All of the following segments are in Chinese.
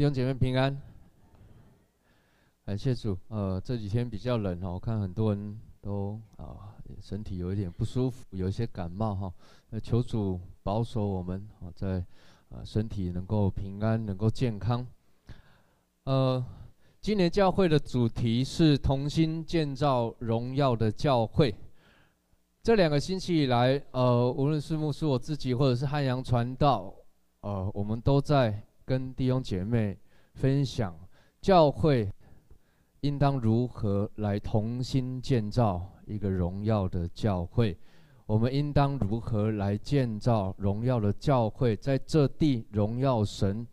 弟兄姐妹平安，感谢主。呃，这几天比较冷哈，我看很多人都啊身体有一点不舒服，有一些感冒哈。那求主保守我们啊，在啊身体能够平安，能够健康。呃，今年教会的主题是同心建造荣耀的教会。这两个星期以来，呃，无论是牧师我自己，或者是汉阳传道，呃，我们都在。跟弟兄姐妹分享，教会应当如何来同心建造一个荣耀的教会？我们应当如何来建造荣耀的教会，在这地荣耀神，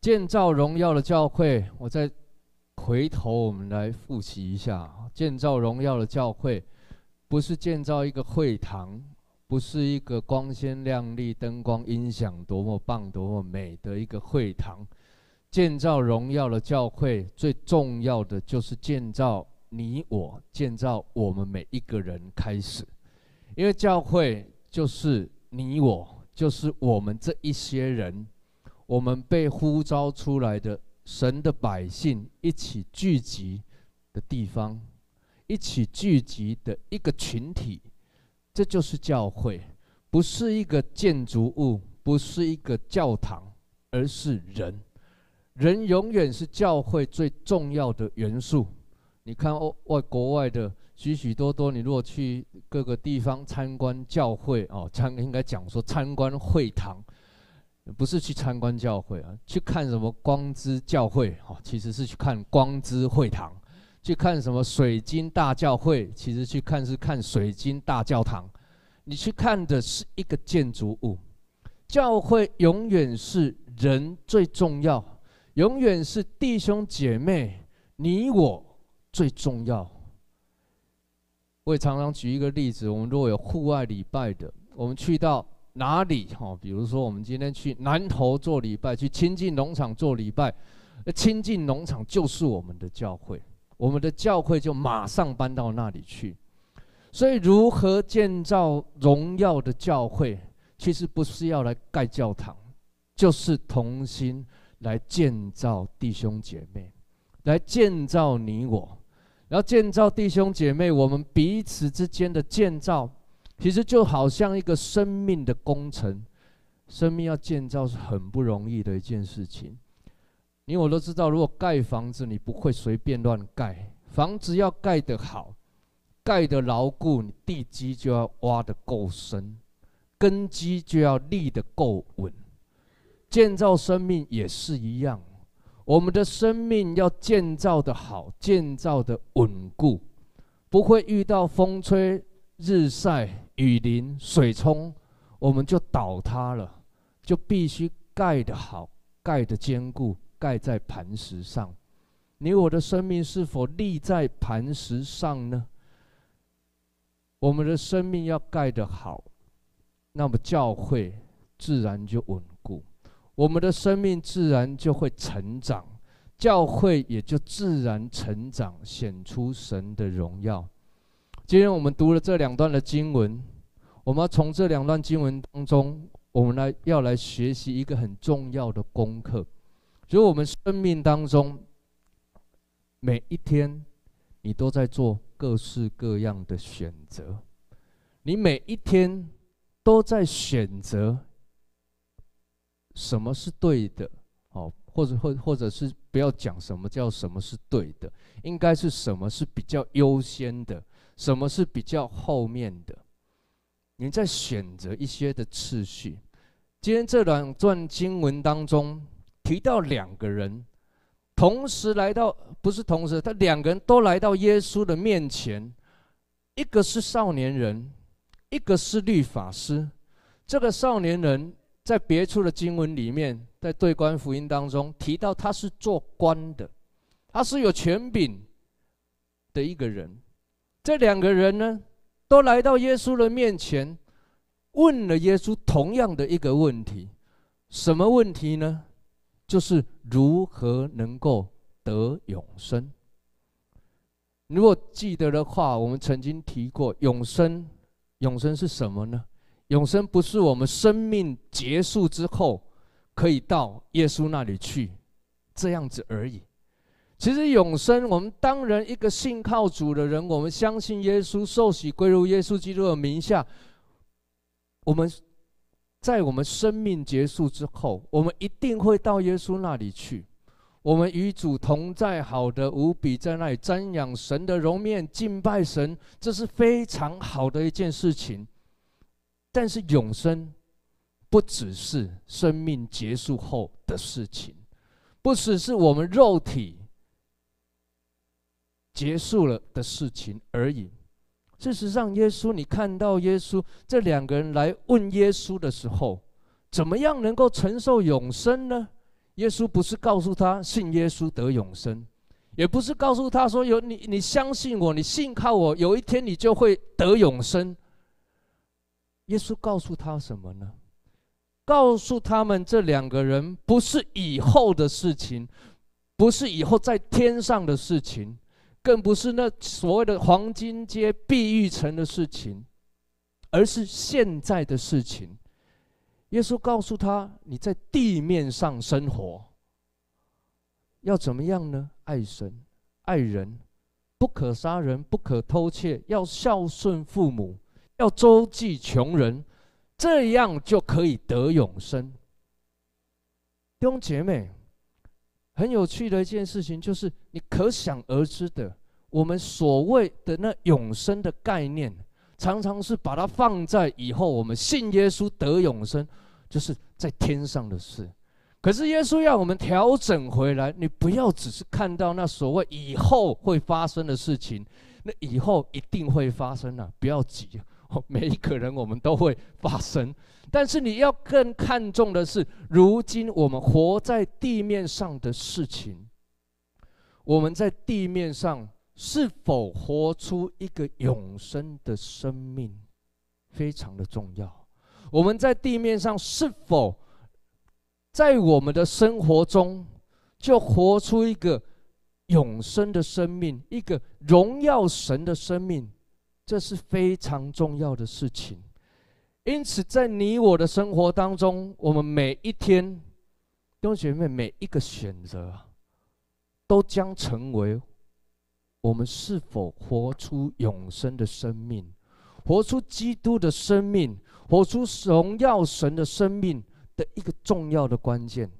建造荣耀的教会。我再回头，我们来复习一下：建造荣耀的教会，不是建造一个会堂。不是一个光鲜亮丽、灯光音响多么棒、多么美的一个会堂，建造荣耀的教会，最重要的就是建造你我，建造我们每一个人开始，因为教会就是你我，就是我们这一些人，我们被呼召出来的神的百姓一起聚集的地方，一起聚集的一个群体。这就是教会，不是一个建筑物，不是一个教堂，而是人。人永远是教会最重要的元素。你看，外国外的许许多多，你如果去各个地方参观教会哦，参应该讲说参观会堂，不是去参观教会啊，去看什么光之教会哦，其实是去看光之会堂。去看什么水晶大教会，其实去看是看水晶大教堂。你去看的是一个建筑物。教会永远是人最重要，永远是弟兄姐妹你我最重要。我也常常举一个例子：我们如果有户外礼拜的，我们去到哪里？哈，比如说我们今天去南投做礼拜，去亲近农场做礼拜，那清境农场就是我们的教会。我们的教会就马上搬到那里去，所以如何建造荣耀的教会，其实不是要来盖教堂，就是同心来建造弟兄姐妹，来建造你我，然后建造弟兄姐妹，我们彼此之间的建造，其实就好像一个生命的工程，生命要建造是很不容易的一件事情。你我都知道，如果盖房子，你不会随便乱盖。房子要盖得好，盖得牢固，你地基就要挖得够深，根基就要立得够稳。建造生命也是一样，我们的生命要建造得好，建造得稳固，不会遇到风吹日晒雨淋水冲，我们就倒塌了。就必须盖得好，盖得坚固。盖在磐石上，你我的生命是否立在磐石上呢？我们的生命要盖得好，那么教会自然就稳固，我们的生命自然就会成长，教会也就自然成长，显出神的荣耀。今天我们读了这两段的经文，我们要从这两段经文当中，我们来要来学习一个很重要的功课。所以，我们生命当中每一天，你都在做各式各样的选择。你每一天都在选择什么是对的，哦，或者或或者是不要讲什么叫什么是对的，应该是什么是比较优先的，什么是比较后面的。你在选择一些的次序。今天这两段经文当中。提到两个人，同时来到，不是同时，他两个人都来到耶稣的面前，一个是少年人，一个是律法师。这个少年人在别处的经文里面，在对官福音当中提到他是做官的，他是有权柄的一个人。这两个人呢，都来到耶稣的面前，问了耶稣同样的一个问题，什么问题呢？就是如何能够得永生？如果记得的话，我们曾经提过永生。永生是什么呢？永生不是我们生命结束之后可以到耶稣那里去，这样子而已。其实永生，我们当然一个信靠主的人，我们相信耶稣，受洗归入耶稣基督的名下，我们在我们生命结束之后，我们一定会到耶稣那里去。我们与主同在，好的无比，在那里瞻仰神的容面，敬拜神，这是非常好的一件事情。但是永生不只是生命结束后的事情，不只是我们肉体结束了的事情而已。事实上，耶稣，你看到耶稣这两个人来问耶稣的时候，怎么样能够承受永生呢？耶稣不是告诉他信耶稣得永生，也不是告诉他说有你，你相信我，你信靠我，有一天你就会得永生。耶稣告诉他什么呢？告诉他们这两个人不是以后的事情，不是以后在天上的事情，更不是那所谓的黄金街碧玉城的事情，而是现在的事情。耶稣告诉他：“你在地面上生活，要怎么样呢？爱神，爱人，不可杀人，不可偷窃，要孝顺父母，要周济穷人，这样就可以得永生。”弟兄姐妹，很有趣的一件事情，就是你可想而知的，我们所谓的那永生的概念，常常是把它放在以后，我们信耶稣得永生。就是在天上的事，可是耶稣要我们调整回来，你不要只是看到那所谓以后会发生的事情，那以后一定会发生啊，不要急，每一个人我们都会发生，但是你要更看重的是，如今我们活在地面上的事情，我们在地面上是否活出一个永生的生命，非常的重要。我们在地面上是否在我们的生活中就活出一个永生的生命，一个荣耀神的生命？这是非常重要的事情。因此，在你我的生活当中，我们每一天，弟兄姐妹，每一个选择，都将成为我们是否活出永生的生命，活出基督的生命。活出荣耀神的生命的一个重要的关键。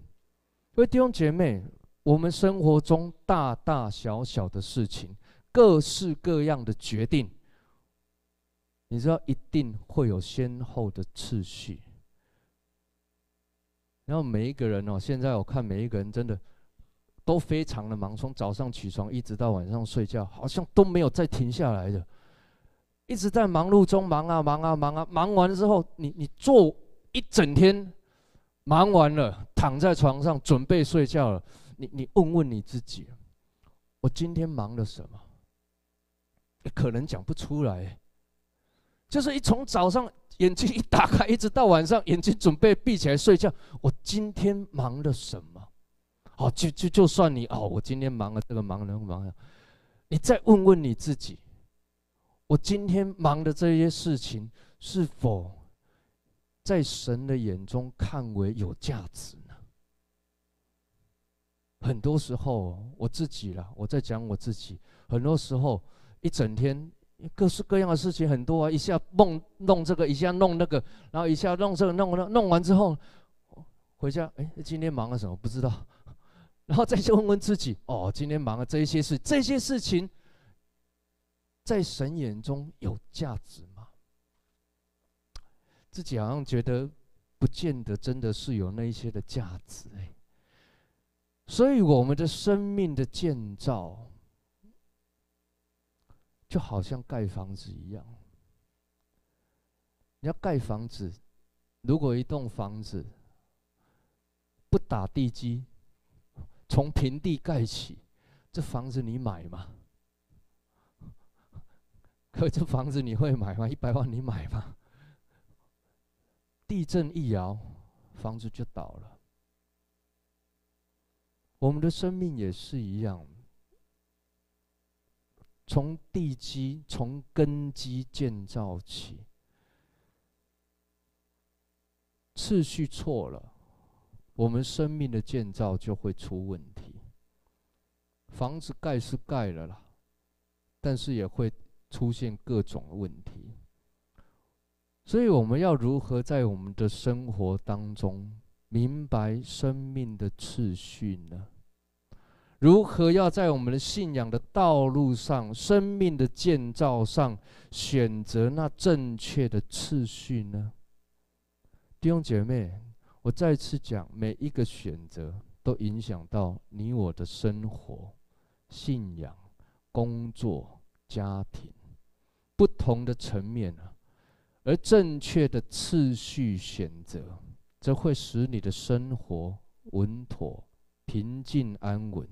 各位弟兄姐妹，我们生活中大大小小的事情，各式各样的决定，你知道一定会有先后的次序。然后每一个人哦，现在我看每一个人真的都非常的忙，从早上起床一直到晚上睡觉，好像都没有再停下来的。一直在忙碌中忙啊忙啊忙啊，忙完之后，你你做一整天，忙完了，躺在床上准备睡觉了。你你问问你自己，我今天忙了什么？可能讲不出来。就是一从早上眼睛一打开，一直到晚上眼睛准备闭起来睡觉，我今天忙了什么？哦，就就就算你哦，我今天忙了这个忙那个忙了，你再问问你自己。我今天忙的这些事情，是否在神的眼中看为有价值呢？很多时候，我自己啦，我在讲我自己。很多时候，一整天各式各样的事情很多啊，一下弄弄这个，一下弄那个，然后一下弄这个，弄那弄完之后，回家，哎，今天忙了什么？不知道。然后再去问问自己，哦，今天忙了这些事，这些事情。在神眼中有价值吗？自己好像觉得不见得真的是有那一些的价值哎。所以我们的生命的建造，就好像盖房子一样。你要盖房子，如果一栋房子不打地基，从平地盖起，这房子你买吗？可这房子你会买吗？一百万你买吗？地震一摇，房子就倒了。我们的生命也是一样，从地基、从根基建造起，次序错了，我们生命的建造就会出问题。房子盖是盖了啦，但是也会出现各种问题。所以我们要如何在我们的生活当中明白生命的次序呢？如何要在我们的信仰的道路上、生命的建造上选择那正确的次序呢？弟兄姐妹，我再次讲，每一个选择都影响到你我的生活、信仰、工作、家庭不同的层面啊。而正确的次序选择，则会使你的生活稳妥、平静、安稳；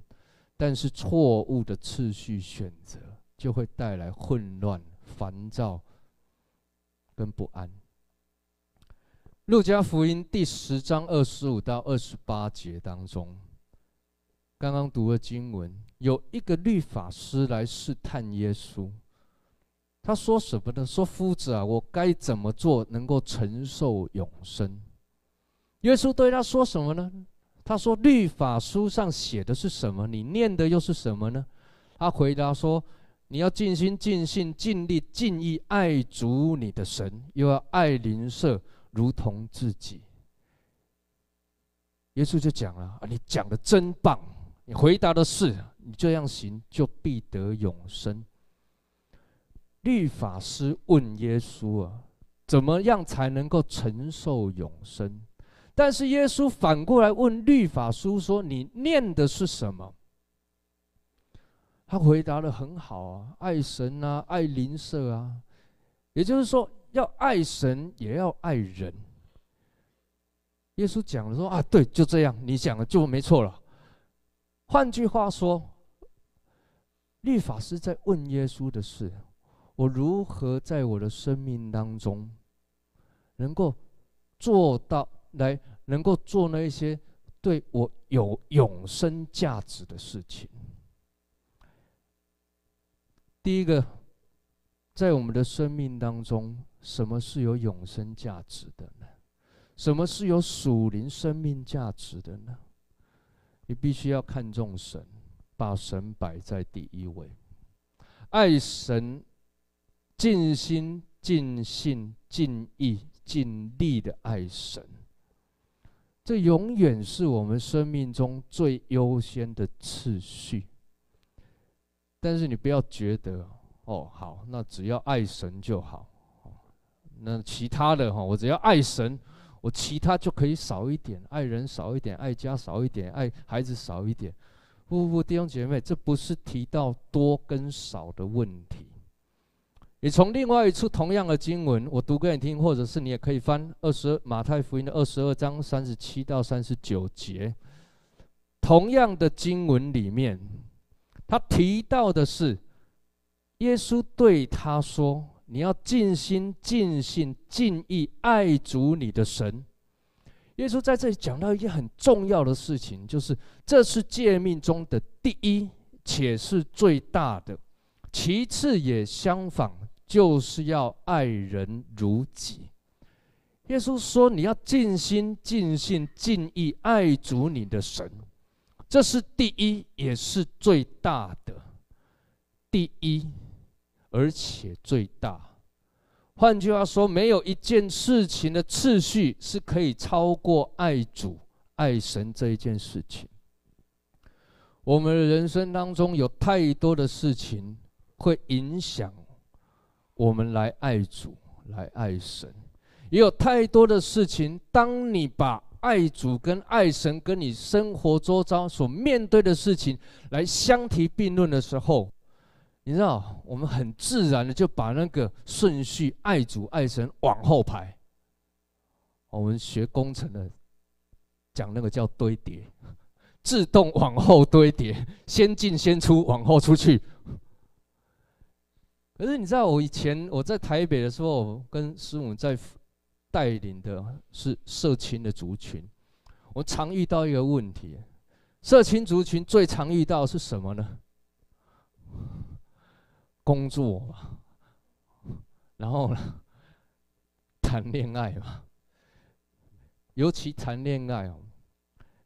但是错误的次序选择，就会带来混乱、烦躁跟不安。路加福音第十章二十五到二十八节当中，刚刚读的经文，有一个律法师来试探耶稣。他说什么呢？说夫子啊，我该怎么做能够承受永生？耶稣对他说什么呢？他说律法书上写的是什么？你念的又是什么呢？他回答说：你要尽心、尽性、尽力、尽意爱主你的神，又要爱邻舍如同自己。耶稣就讲了：啊，你讲的真棒！你回答的是，你这样行就必得永生。律法师问耶稣啊，怎么样才能够承受永生？但是耶稣反过来问律法书说：“你念的是什么？”他回答得很好啊，爱神啊，爱邻舍啊，也就是说，要爱神也要爱人。耶稣讲了说：“啊，对，就这样，你讲的就没错了。”换句话说，律法师在问耶稣的是。我如何在我的生命当中，能够做到来，能够做那一些对我有永生价值的事情？第一个，在我们的生命当中，什么是有永生价值的呢？什么是有属灵生命价值的呢？你必须要看重神，把神摆在第一位，爱神。尽心、尽性、尽意、尽力的爱神，这永远是我们生命中最优先的次序。但是你不要觉得哦，好，那只要爱神就好，那其他的哈，我只要爱神，我其他就可以少一点，爱人少一点，爱家少一点，爱孩子少一点。不不不，弟兄姐妹，这不是提到多跟少的问题。你从另外一处同样的经文，我读给你听，或者是你也可以翻二十马太福音的二十二章三十七到三十九节。同样的经文里面，他提到的是耶稣对他说：“你要尽心、尽性、尽意爱主你的神。”耶稣在这里讲到一件很重要的事情，就是这是诫命中的第一，且是最大的，其次也相仿。就是要爱人如己。耶稣说：“你要尽心、尽性、尽意爱主你的神，这是第一，也是最大的。第一，而且最大。换句话说，没有一件事情的次序是可以超过爱主、爱神这一件事情。我们的人生当中有太多的事情会影响。”我们来爱主，来爱神，也有太多的事情。当你把爱主跟爱神跟你生活周遭所面对的事情来相提并论的时候，你知道，我们很自然的就把那个顺序爱主爱神往后排。我们学工程的讲那个叫堆叠，自动往后堆叠，先进先出，往后出去。可是你知道，我以前我在台北的时候，跟师母在带领的是社青的族群，我常遇到一个问题：社青族群最常遇到是什么呢？工作嘛，然后呢，谈恋爱嘛，尤其谈恋爱哦，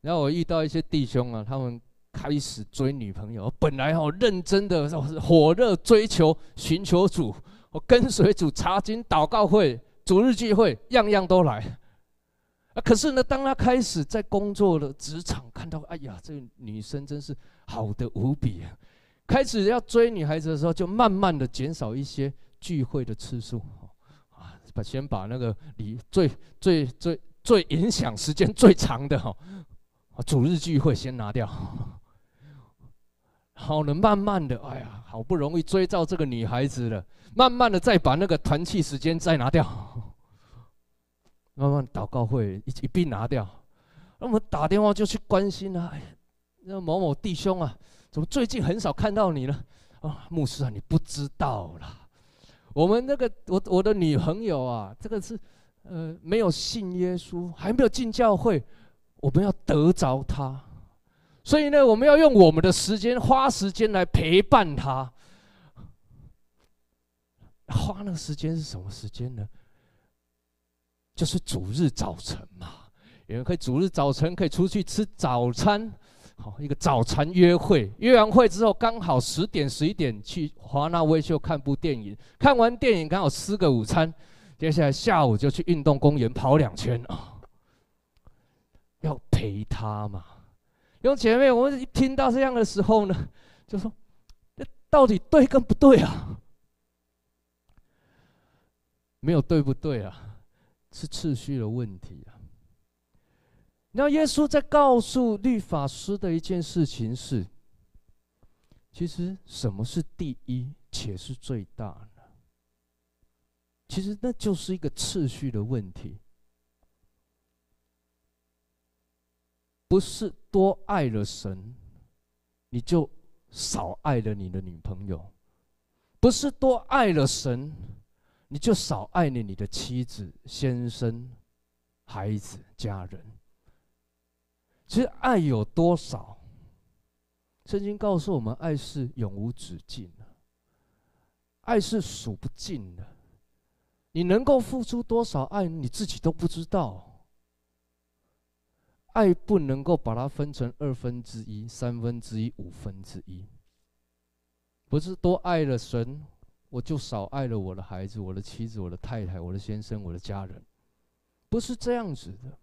然后我遇到一些弟兄啊，他们开始追女朋友，本来好认真的，火热追求、寻求主，我跟随主、查经、祷告会、主日聚会，样样都来。啊，可是呢，当他开始在工作的职场看到，哎呀，这个女生真是好的无比啊！开始要追女孩子的时候，就慢慢的减少一些聚会的次数，啊，把先把那个你最最最最影响时间最长的哈，啊，主日聚会先拿掉，好了，慢慢的，哎呀，好不容易追到这个女孩子了，慢慢的再把那个团契时间再拿掉。慢慢祷告会一一并拿掉，那我们打电话就去关心啊，哎，那某某弟兄啊，怎么最近很少看到你呢？啊，牧师啊，你不知道啦，我们那个我我的女朋友啊，这个是呃没有信耶稣，还没有进教会，我们要得着她，所以呢，我们要用我们的时间，花时间来陪伴她。花那个时间是什么时间呢？就是主日早晨嘛，有人可以主日早晨可以出去吃早餐，好一个早餐约会，约完会之后刚好十点十一点去华纳威秀看部电影，看完电影刚好吃个午餐，接下来下午就去运动公园跑两圈啊，要陪他嘛。弟兄姐妹，我们一听到这样的时候呢，就说这到底对跟不对啊？没有对不对啊？是次序的问题啊！那耶稣在告诉律法师的一件事情是：其实什么是第一且是最大呢？其实那就是一个次序的问题，不是多爱了神，你就少爱了你的女朋友；不是多爱了神。你就少爱你你的妻子、先生、孩子、家人。其实爱有多少？圣经告诉我们，爱是永无止境的，爱是数不尽的。你能够付出多少爱，你自己都不知道。爱不能够把它分成二分之一、三分之一、五分之一，不是多爱了神。我就少爱了我的孩子、我的妻子、我的太太、我的先生、我的家人，不是这样子的。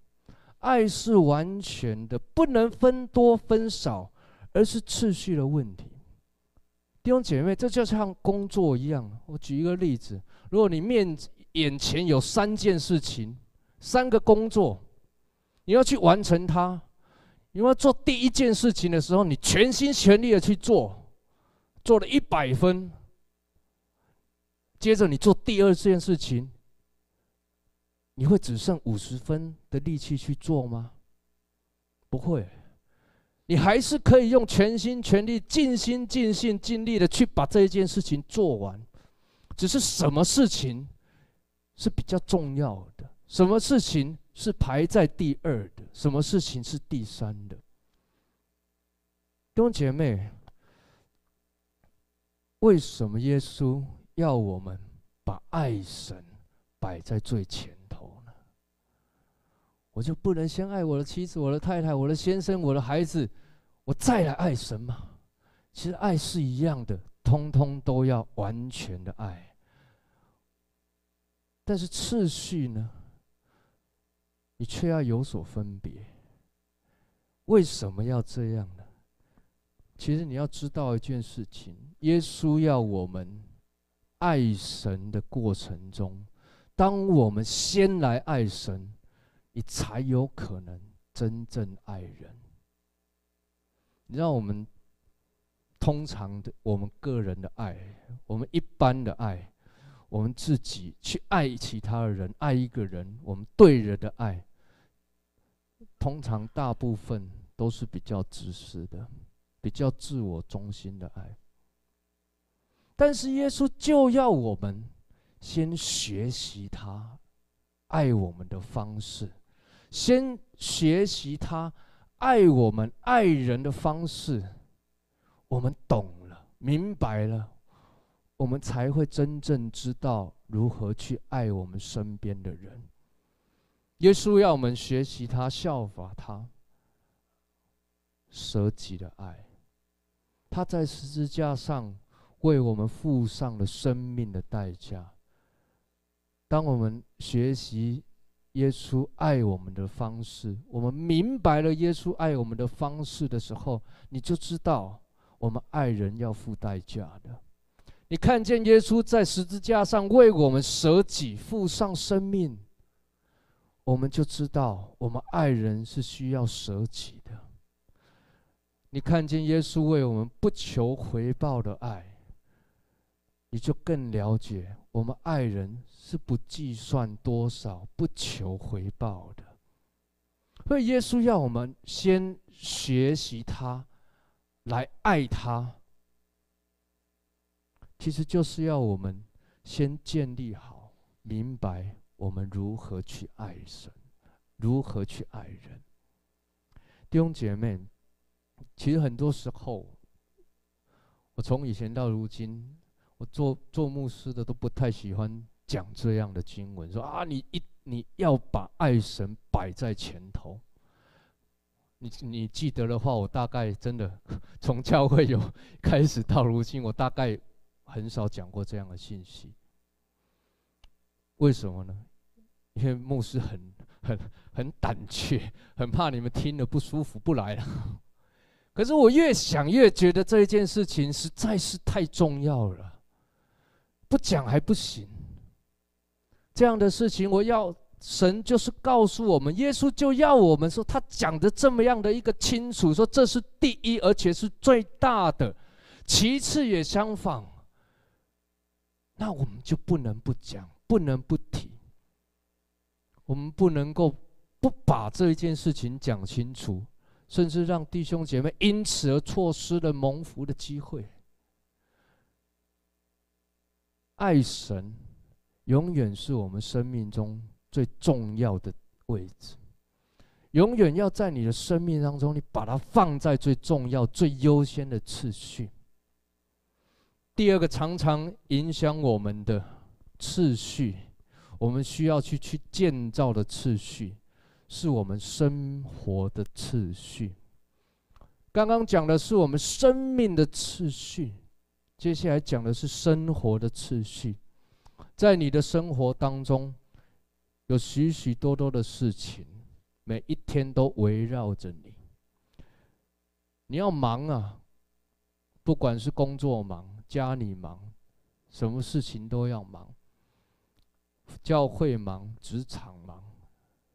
爱是完全的，不能分多分少，而是次序的问题。弟兄姐妹，这就像工作一样。我举一个例子：如果你面眼前有三件事情、三个工作，你要去完成它，你要做第一件事情的时候，你全心全力的去做，做了一百分。接着你做第二件事情，你会只剩五十分的力气去做吗？不会，你还是可以用全心全力、尽心尽性、尽力的去把这一件事情做完。只是什么事情是比较重要的？什么事情是排在第二的？什么事情是第三的？弟兄姐妹，为什么耶稣？要我们把爱神摆在最前？我就不能先爱我的妻子、我的太太、我的先生、我的孩子，我再来爱神吗？其实爱是一样的，通通都要完全的爱。但是次序呢？你却要有所分别。为什么要这样呢？其实你要知道一件事情：耶稣要我们。爱神的过程中，当我们先来爱神，你才有可能真正爱人。你知道，我们通常的，我们个人的爱，我们一般的爱，我们自己去爱其他的人，爱一个人，我们对人的爱，通常大部分都是比较自私的，比较自我中心的爱。但是耶稣就要我们先学习他爱我们的方式，先学习他爱我们爱人的方式。我们懂了，明白了，我们才会真正知道如何去爱我们身边的人。耶稣要我们学习他，效法他，舍己的爱。他在十字架上为我们付上了生命的代价。当我们学习耶稣爱我们的方式，我们明白了耶稣爱我们的方式的时候，你就知道我们爱人要付代价的。你看见耶稣在十字架上为我们舍己、付上生命，我们就知道我们爱人是需要舍己的。你看见耶稣为我们不求回报的爱，你就更了解我们爱人是不计算多少、不求回报的。所以耶稣要我们先学习他，来爱他，其实就是要我们先建立好、明白我们如何去爱神，如何去爱人。弟兄姐妹。其实很多时候，我从以前到如今，我做做牧师的都不太喜欢讲这样的经文，说啊，你一你要把爱神摆在前头。你你记得的话，我大概真的从教会有开始到如今，我大概很少讲过这样的信息。为什么呢？因为牧师很很很胆怯，很怕你们听了不舒服，不来了。可是我越想越觉得这一件事情实在是太重要了，不讲还不行。这样的事情，我要神就是告诉我们，耶稣就要我们说，他讲的这么样的一个清楚，说这是第一，而且是最大的，其次也相仿。那我们就不能不讲，不能不提，我们不能够不把这一件事情讲清楚。甚至让弟兄姐妹因此而错失了蒙福的机会。爱神永远是我们生命中最重要的位置，永远要在你的生命当中，你把它放在最重要、最优先的次序。第二个常常影响我们的次序，我们需要去去建造的次序。是我们生活的次序。刚刚讲的是我们生命的次序，接下来讲的是生活的次序。在你的生活当中，有许许多多的事情，每一天都围绕着你。你要忙啊，不管是工作忙、家里忙，什么事情都要忙。教会忙，职场忙。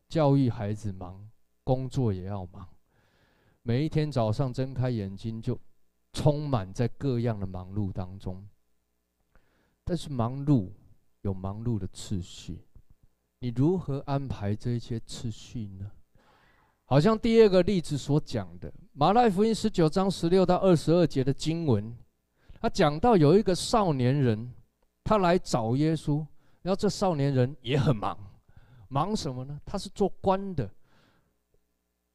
教育孩子忙，工作也要忙。每一天早上睁开眼睛，就充满在各样的忙碌当中。但是忙碌有忙碌的次序，你如何安排这些次序呢？好像第二个例子所讲的，马太福音十九章十六到二十二节的经文，他讲到有一个少年人，他来找耶稣，然后这少年人也很忙。忙什么呢？他是做官的，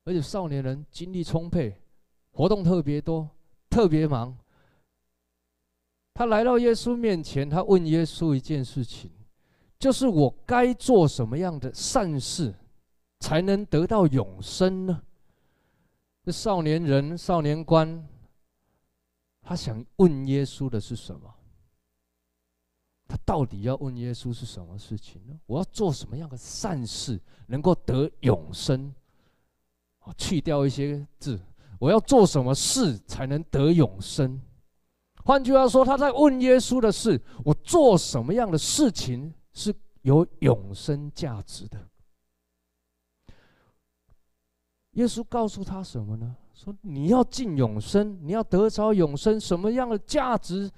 而且少年人精力充沛，活动特别多，特别忙。他来到耶稣面前，他问耶稣一件事情，就是我该做什么样的善事，才能得到永生呢？这少年人、少年官，他想问耶稣的是什么？他到底要问耶稣是什么事情呢？我要做什么样的善事能够得永生？去掉一些字，我要做什么事才能得永生？换句话说，他在问耶稣的是：我做什么样的事情是有永生价值的？耶稣告诉他什么呢？说你要进永生，你要得着永生，什么样的价值？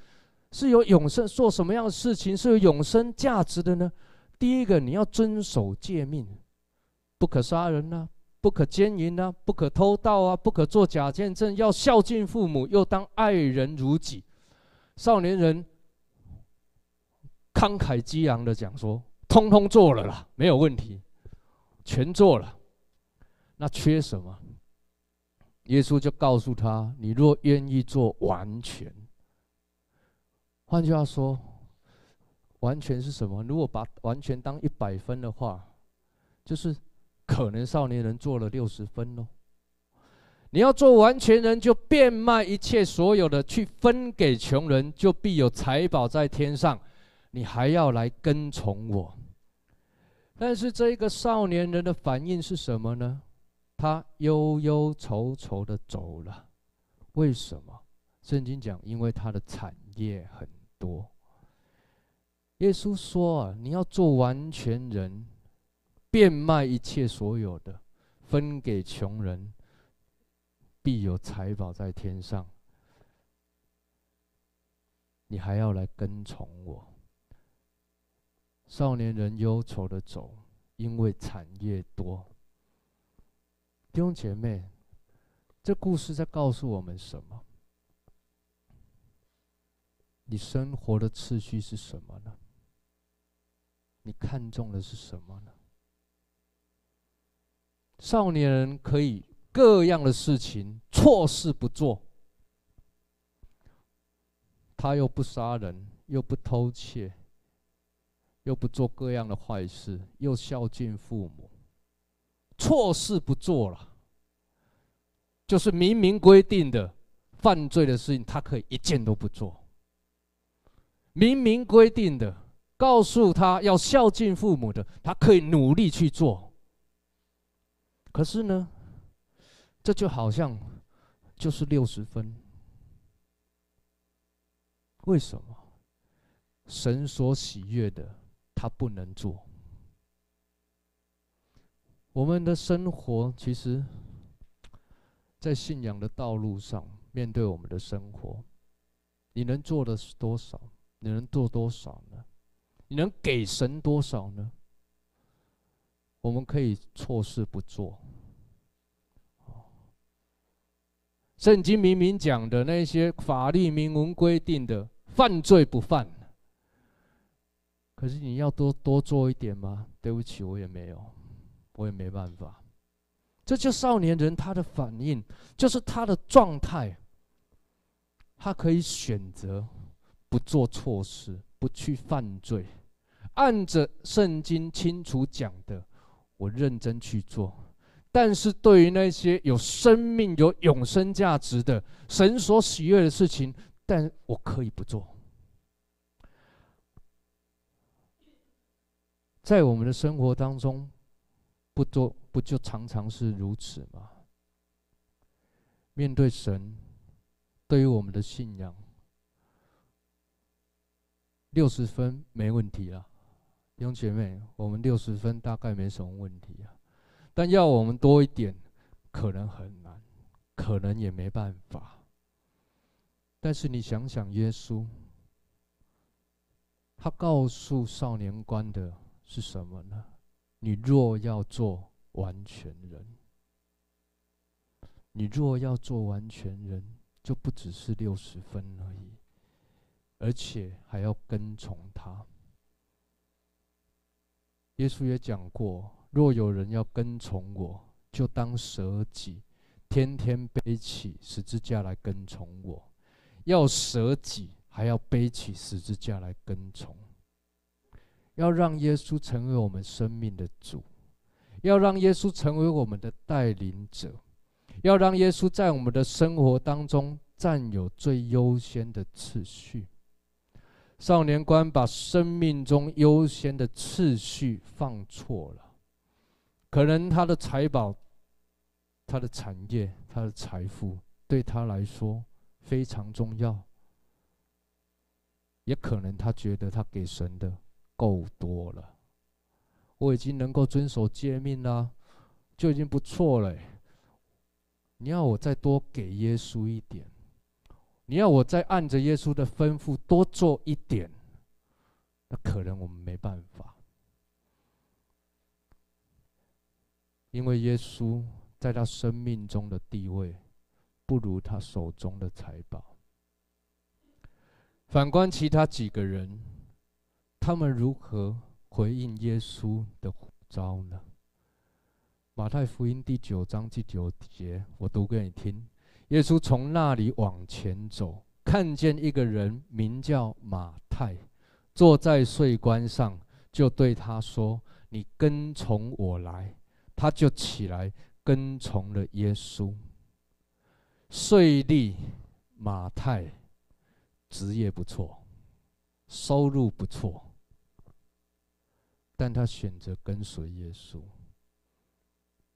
是有永生，做什么样的事情是有永生价值的呢？第一个，你要遵守诫命，不可杀人呐、不可奸淫呐，不可偷盗啊，不可做假见证，要孝敬父母，又当爱人如己。少年人慷慨激昂的讲说：“通通做了啦，没有问题，全做了。那缺什么？”耶稣就告诉他：“你若愿意做完全。”换句话说，完全是什么？如果把完全当一百分的话，就是可能少年人做了六十分喽。你要做完全人，就变卖一切所有的，去分给穷人，就必有财宝在天上。你还要来跟从我。但是这一个少年人的反应是什么呢？他忧忧愁愁的走了。为什么？圣经讲，因为他的产业很多。耶稣说啊，你要做完全人，变卖一切所有的，分给穷人。必有财宝在天上，你还要来跟从我。少年人忧愁的走，因为产业多。弟兄姐妹，这故事在告诉我们什么？你生活的次序是什么呢？你看重的是什么呢？少年人可以。各样的事情错事不做，他又不杀人，又不偷窃，又不做各样的坏事，又孝敬父母，错事不做了，就是明明规定的犯罪的事情，他可以一件都不做。明明规定的告诉他要孝敬父母的，他可以努力去做。可是呢？这就好像就是六十分，为什么？神所喜悦的，他不能做。我们的生活其实，在信仰的道路上，面对我们的生活，你能做的是多少？你能做多少呢？你能给神多少呢？我们可以错事不做。圣经明明讲的那些法律明文规定的犯罪不犯，可是你要多多做一点吗？对不起，我也没有，我也没办法。这就少年人他的反应，就是他的状态，他可以选择不做错事，不去犯罪，按着圣经清楚讲的，我认真去做。但是对于那些有生命、有永生价值的神所喜悦的事情，但我可以不做。在我们的生活当中，不做不就常常是如此吗？面对神，对于我们的信仰，六十分没问题了，弟兄姐妹，我们六十分大概没什么问题啊。但要我们多一点，可能很难，可能也没办法。但是你想想，耶稣，他告诉少年官的是什么呢？你若要做完全人，你若要做完全人，就不只是六十分而已，而且还要跟从他。耶稣也讲过。若有人要跟从我，就当舍己，天天背起十字架来跟从我。要舍己，还要背起十字架来跟从。要让耶稣成为我们生命的主，要让耶稣成为我们的带领者，要让耶稣在我们的生活当中占有最优先的次序。少年官把生命中优先的次序放错了。可能他的财宝、他的产业、他的财富对他来说非常重要，也可能他觉得他给神的够多了，我已经能够遵守诫命了，就已经不错了。你要我再多给耶稣一点，你要我再按着耶稣的吩咐多做一点，那可能我们没办法。因为耶稣在他生命中的地位，不如他手中的财宝。反观其他几个人，他们如何回应耶稣的呼召呢？马太福音第九章第九节，我读给你听。耶稣从那里往前走，看见一个人名叫马太，坐在税关上，就对他说：“你跟从我来。”他就起来跟从了耶稣。税吏马太职业不错，收入不错，但他选择跟随耶稣。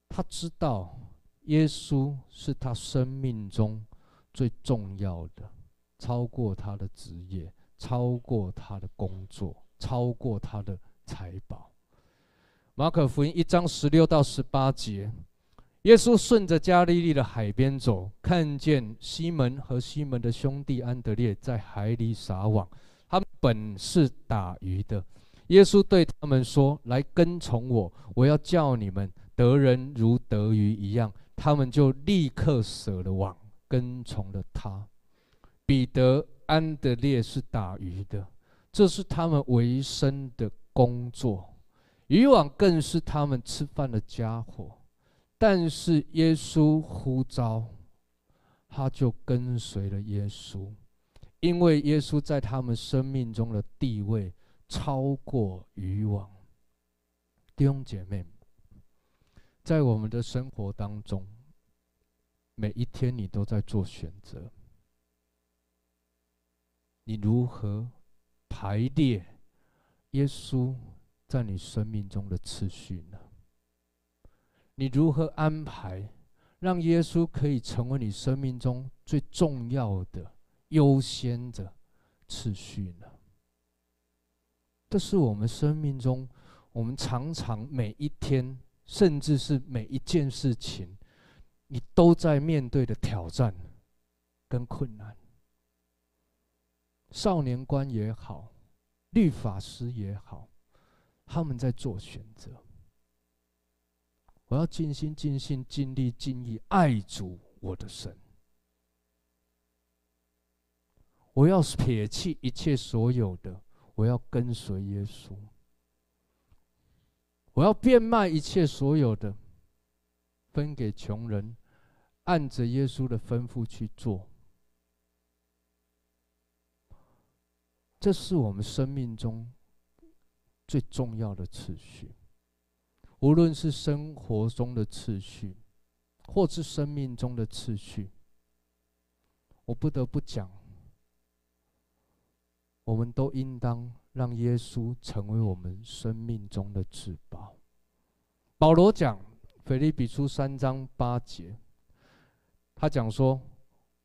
他知道耶稣是他生命中最重要的，超过他的职业，超过他的工作，超过他的财宝。马可福音一章十六到十八节，耶稣顺着加利利的海边走，看见西门和西门的兄弟安德烈在海里撒网，他们本是打鱼的。耶稣对他们说：“来跟从我，我要叫你们。”得人如得鱼一样，他们就立刻舍了网，跟从了他。彼得、安德烈是打鱼的，这是他们为生的工作，渔网更是他们吃饭的家伙。但是耶稣呼召，他就跟随了耶稣，因为耶稣在他们生命中的地位超过渔网。弟兄姐妹。在我们的生活当中，每一天你都在做选择。你如何排列耶稣在你生命中的次序呢？你如何安排，让耶稣可以成为你生命中最重要的、优先的次序呢？这是我们生命中，我们常常每一天。甚至是每一件事情，你都在面对的挑战跟困难。少年官也好，律法师也好，他们在做选择。我要尽心、尽性、尽力、尽意爱主我的神。我要撇弃一切所有的，我要跟随耶稣。我要变卖一切所有的，分给穷人，按着耶稣的吩咐去做。这是我们生命中最重要的次序，无论是生活中的次序，或是生命中的次序。我不得不讲，我们都应当。让耶稣成为我们生命中的至宝。保罗讲腓立比书三章八节，他讲说：“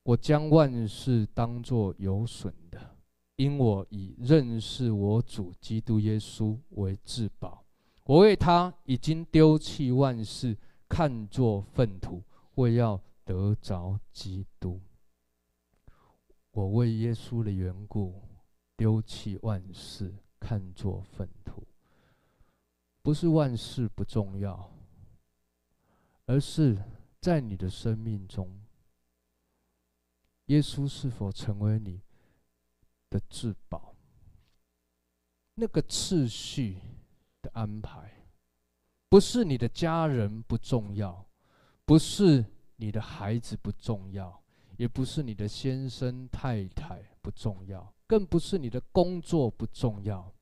我将万事当作有损的，因我以认识我主基督耶稣为至宝。我为他已经丢弃万事，看作粪土，为要得着基督。我为耶稣的缘故。”丢弃万事，看作粪土。不是万事不重要，而是在你的生命中，耶稣是否成为你的至宝？那个次序的安排，不是你的家人不重要，不是你的孩子不重要，也不是你的先生太太不重要。更不是你的工作不重要，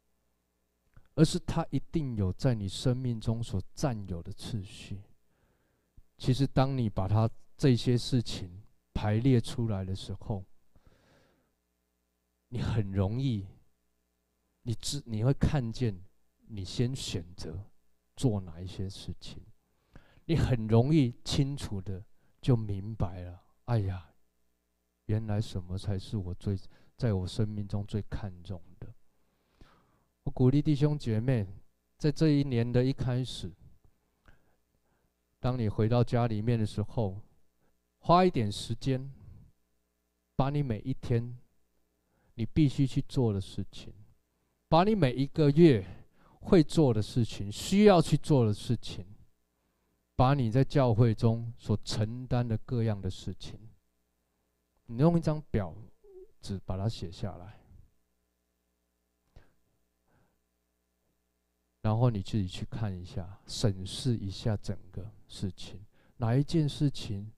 而是他一定有在你生命中所占有的次序。其实，当你把他这些事情排列出来的时候，你很容易，你知你会看见，你先选择做哪一些事情，你很容易清楚的就明白了。哎呀，原来什么才是我最。在我生命中最看重的，我鼓励弟兄姐妹，在这一年的一开始，当你回到家里面的时候，花一点时间，把你每一天你必须去做的事情，把你每一个月会做的事情、需要去做的事情，把你在教会中所承担的各样的事情，你用一张表。纸把它写下来，然后你自己去看一下，审视一下整个事情，哪一件事情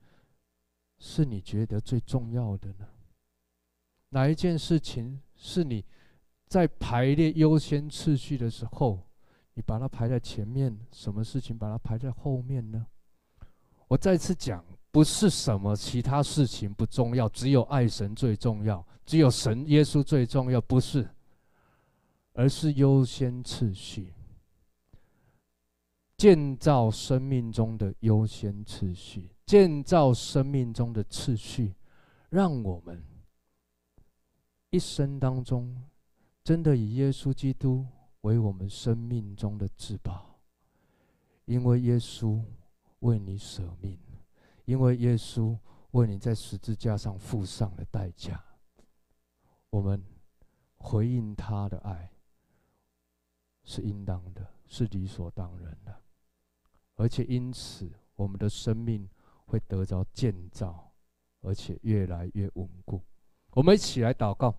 是你觉得最重要的呢？哪一件事情是你在排列优先次序的时候，你把它排在前面？什么事情把它排在后面呢？我再次讲，不是什么其他事情不重要，只有爱神最重要，只有神耶稣最重要，不是，而是优先次序，建造生命中的优先次序，建造生命中的次序，让我们一生当中真的以耶稣基督为我们生命中的至宝，因为耶稣为你舍命。因为耶稣为你在十字架上付上了代价，我们回应他的爱是应当的，是理所当然的，而且因此我们的生命会得着建造，而且越来越稳固。我们一起来祷告。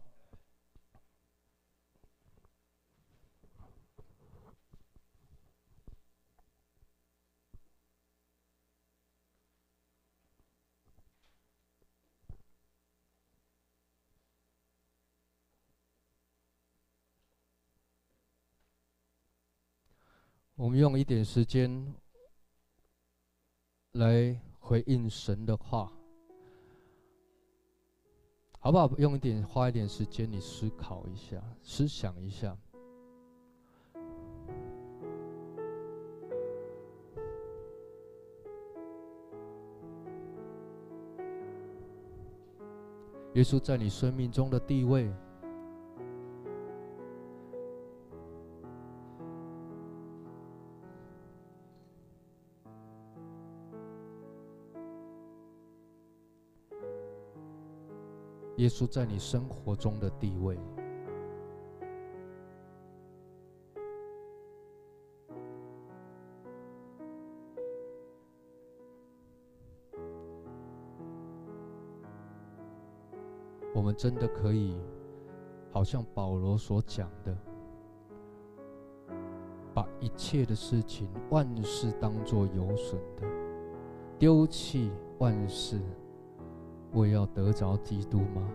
我们用一点时间来回应神的话，好不好？用一点，花一点时间，你思考一下，思想一下。耶稣在你生命中的地位。耶稣在你生活中的地位，我们真的可以，好像保罗所讲的，把一切的事情、万事当作有损的，丢弃万事。我要得着基督吗？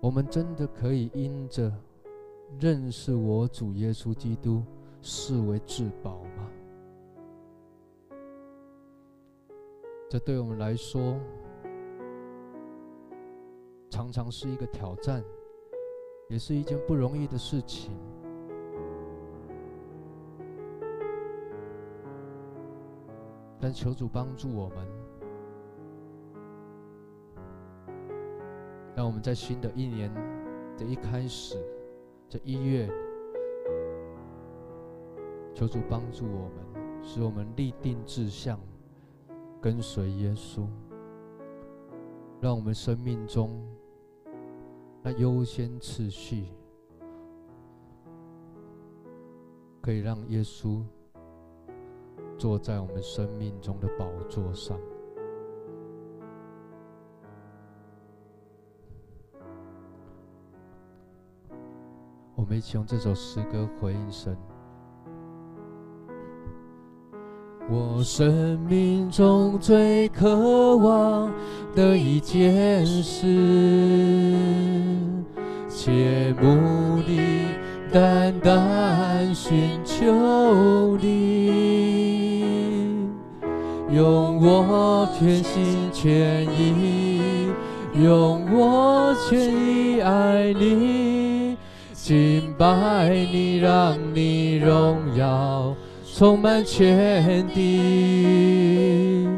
我们真的可以因着认识我主耶稣基督视为至宝吗？这对我们来说，常常是一个挑战，也是一件不容易的事情。但求主帮助我们。让我们在新的一年的一开始，这一月，求主帮助我们，使我们立定志向，跟随耶稣。让我们生命中那优先次序，可以让耶稣坐在我们生命中的宝座上。们一起用这首诗歌回应神。我生命中最渴望的一件事，切慕地单单寻求你，用我全心全意，用我全意爱你。敬拜你，让你荣耀充满全地。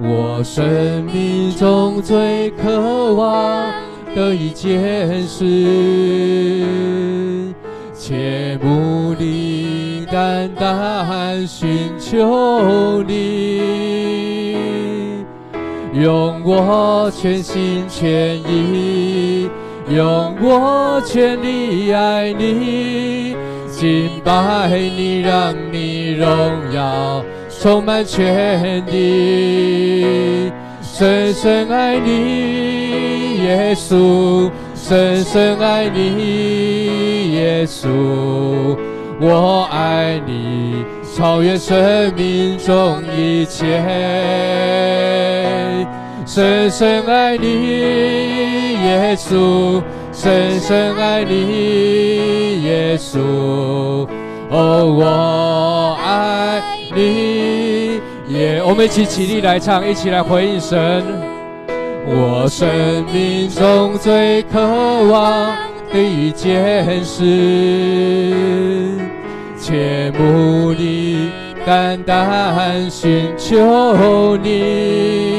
我生命中最渴望的一件事，切慕你，单单寻求你，用我全心全意。用我全力爱你，敬拜你，让你荣耀充满全地，深深爱你，耶稣，深深爱你，耶稣，我爱你，超越生命中一切，深深爱你。耶稣，深深爱你，耶稣，哦，我爱你，耶！我们一起起立来唱，一起来回应神。我生命中最渴望的一件事，切慕你，单单寻求你，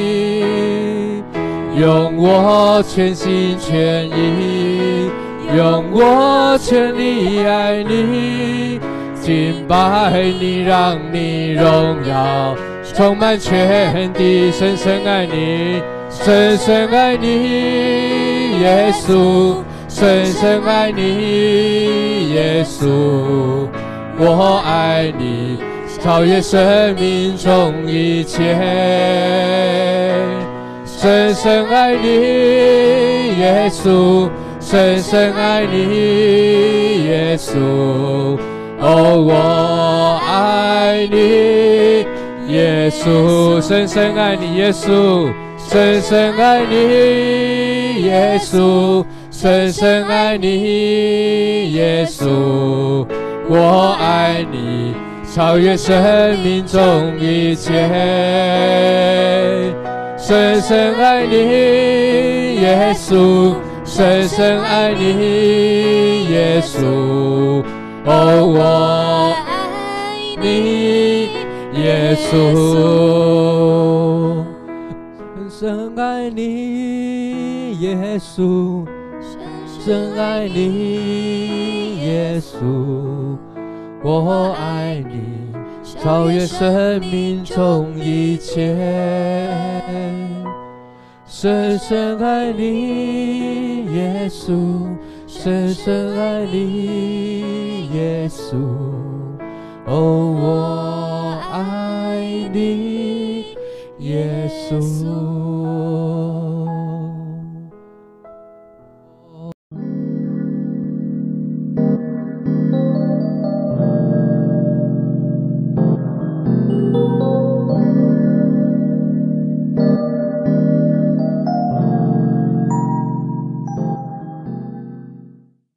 用我全心全意，用我全力爱你，敬拜你，让你荣耀充满全地，深深爱你，深深爱你，耶稣，深深爱你，耶稣，我爱你，超越生命中一切，深深爱你，耶稣，深深爱你，耶稣，哦，我爱你，耶稣，深深爱你，耶稣。深深爱你，耶稣，深深爱你，耶稣，我爱你，超越生命中一切。深深爱你，耶稣，深深爱你，耶稣，哦，我爱你，耶稣。深深爱你，耶稣，深深爱你，耶稣，我爱你，超越生命中一切。深深爱你，耶稣，深深爱你，耶稣，哦，我爱你，耶稣。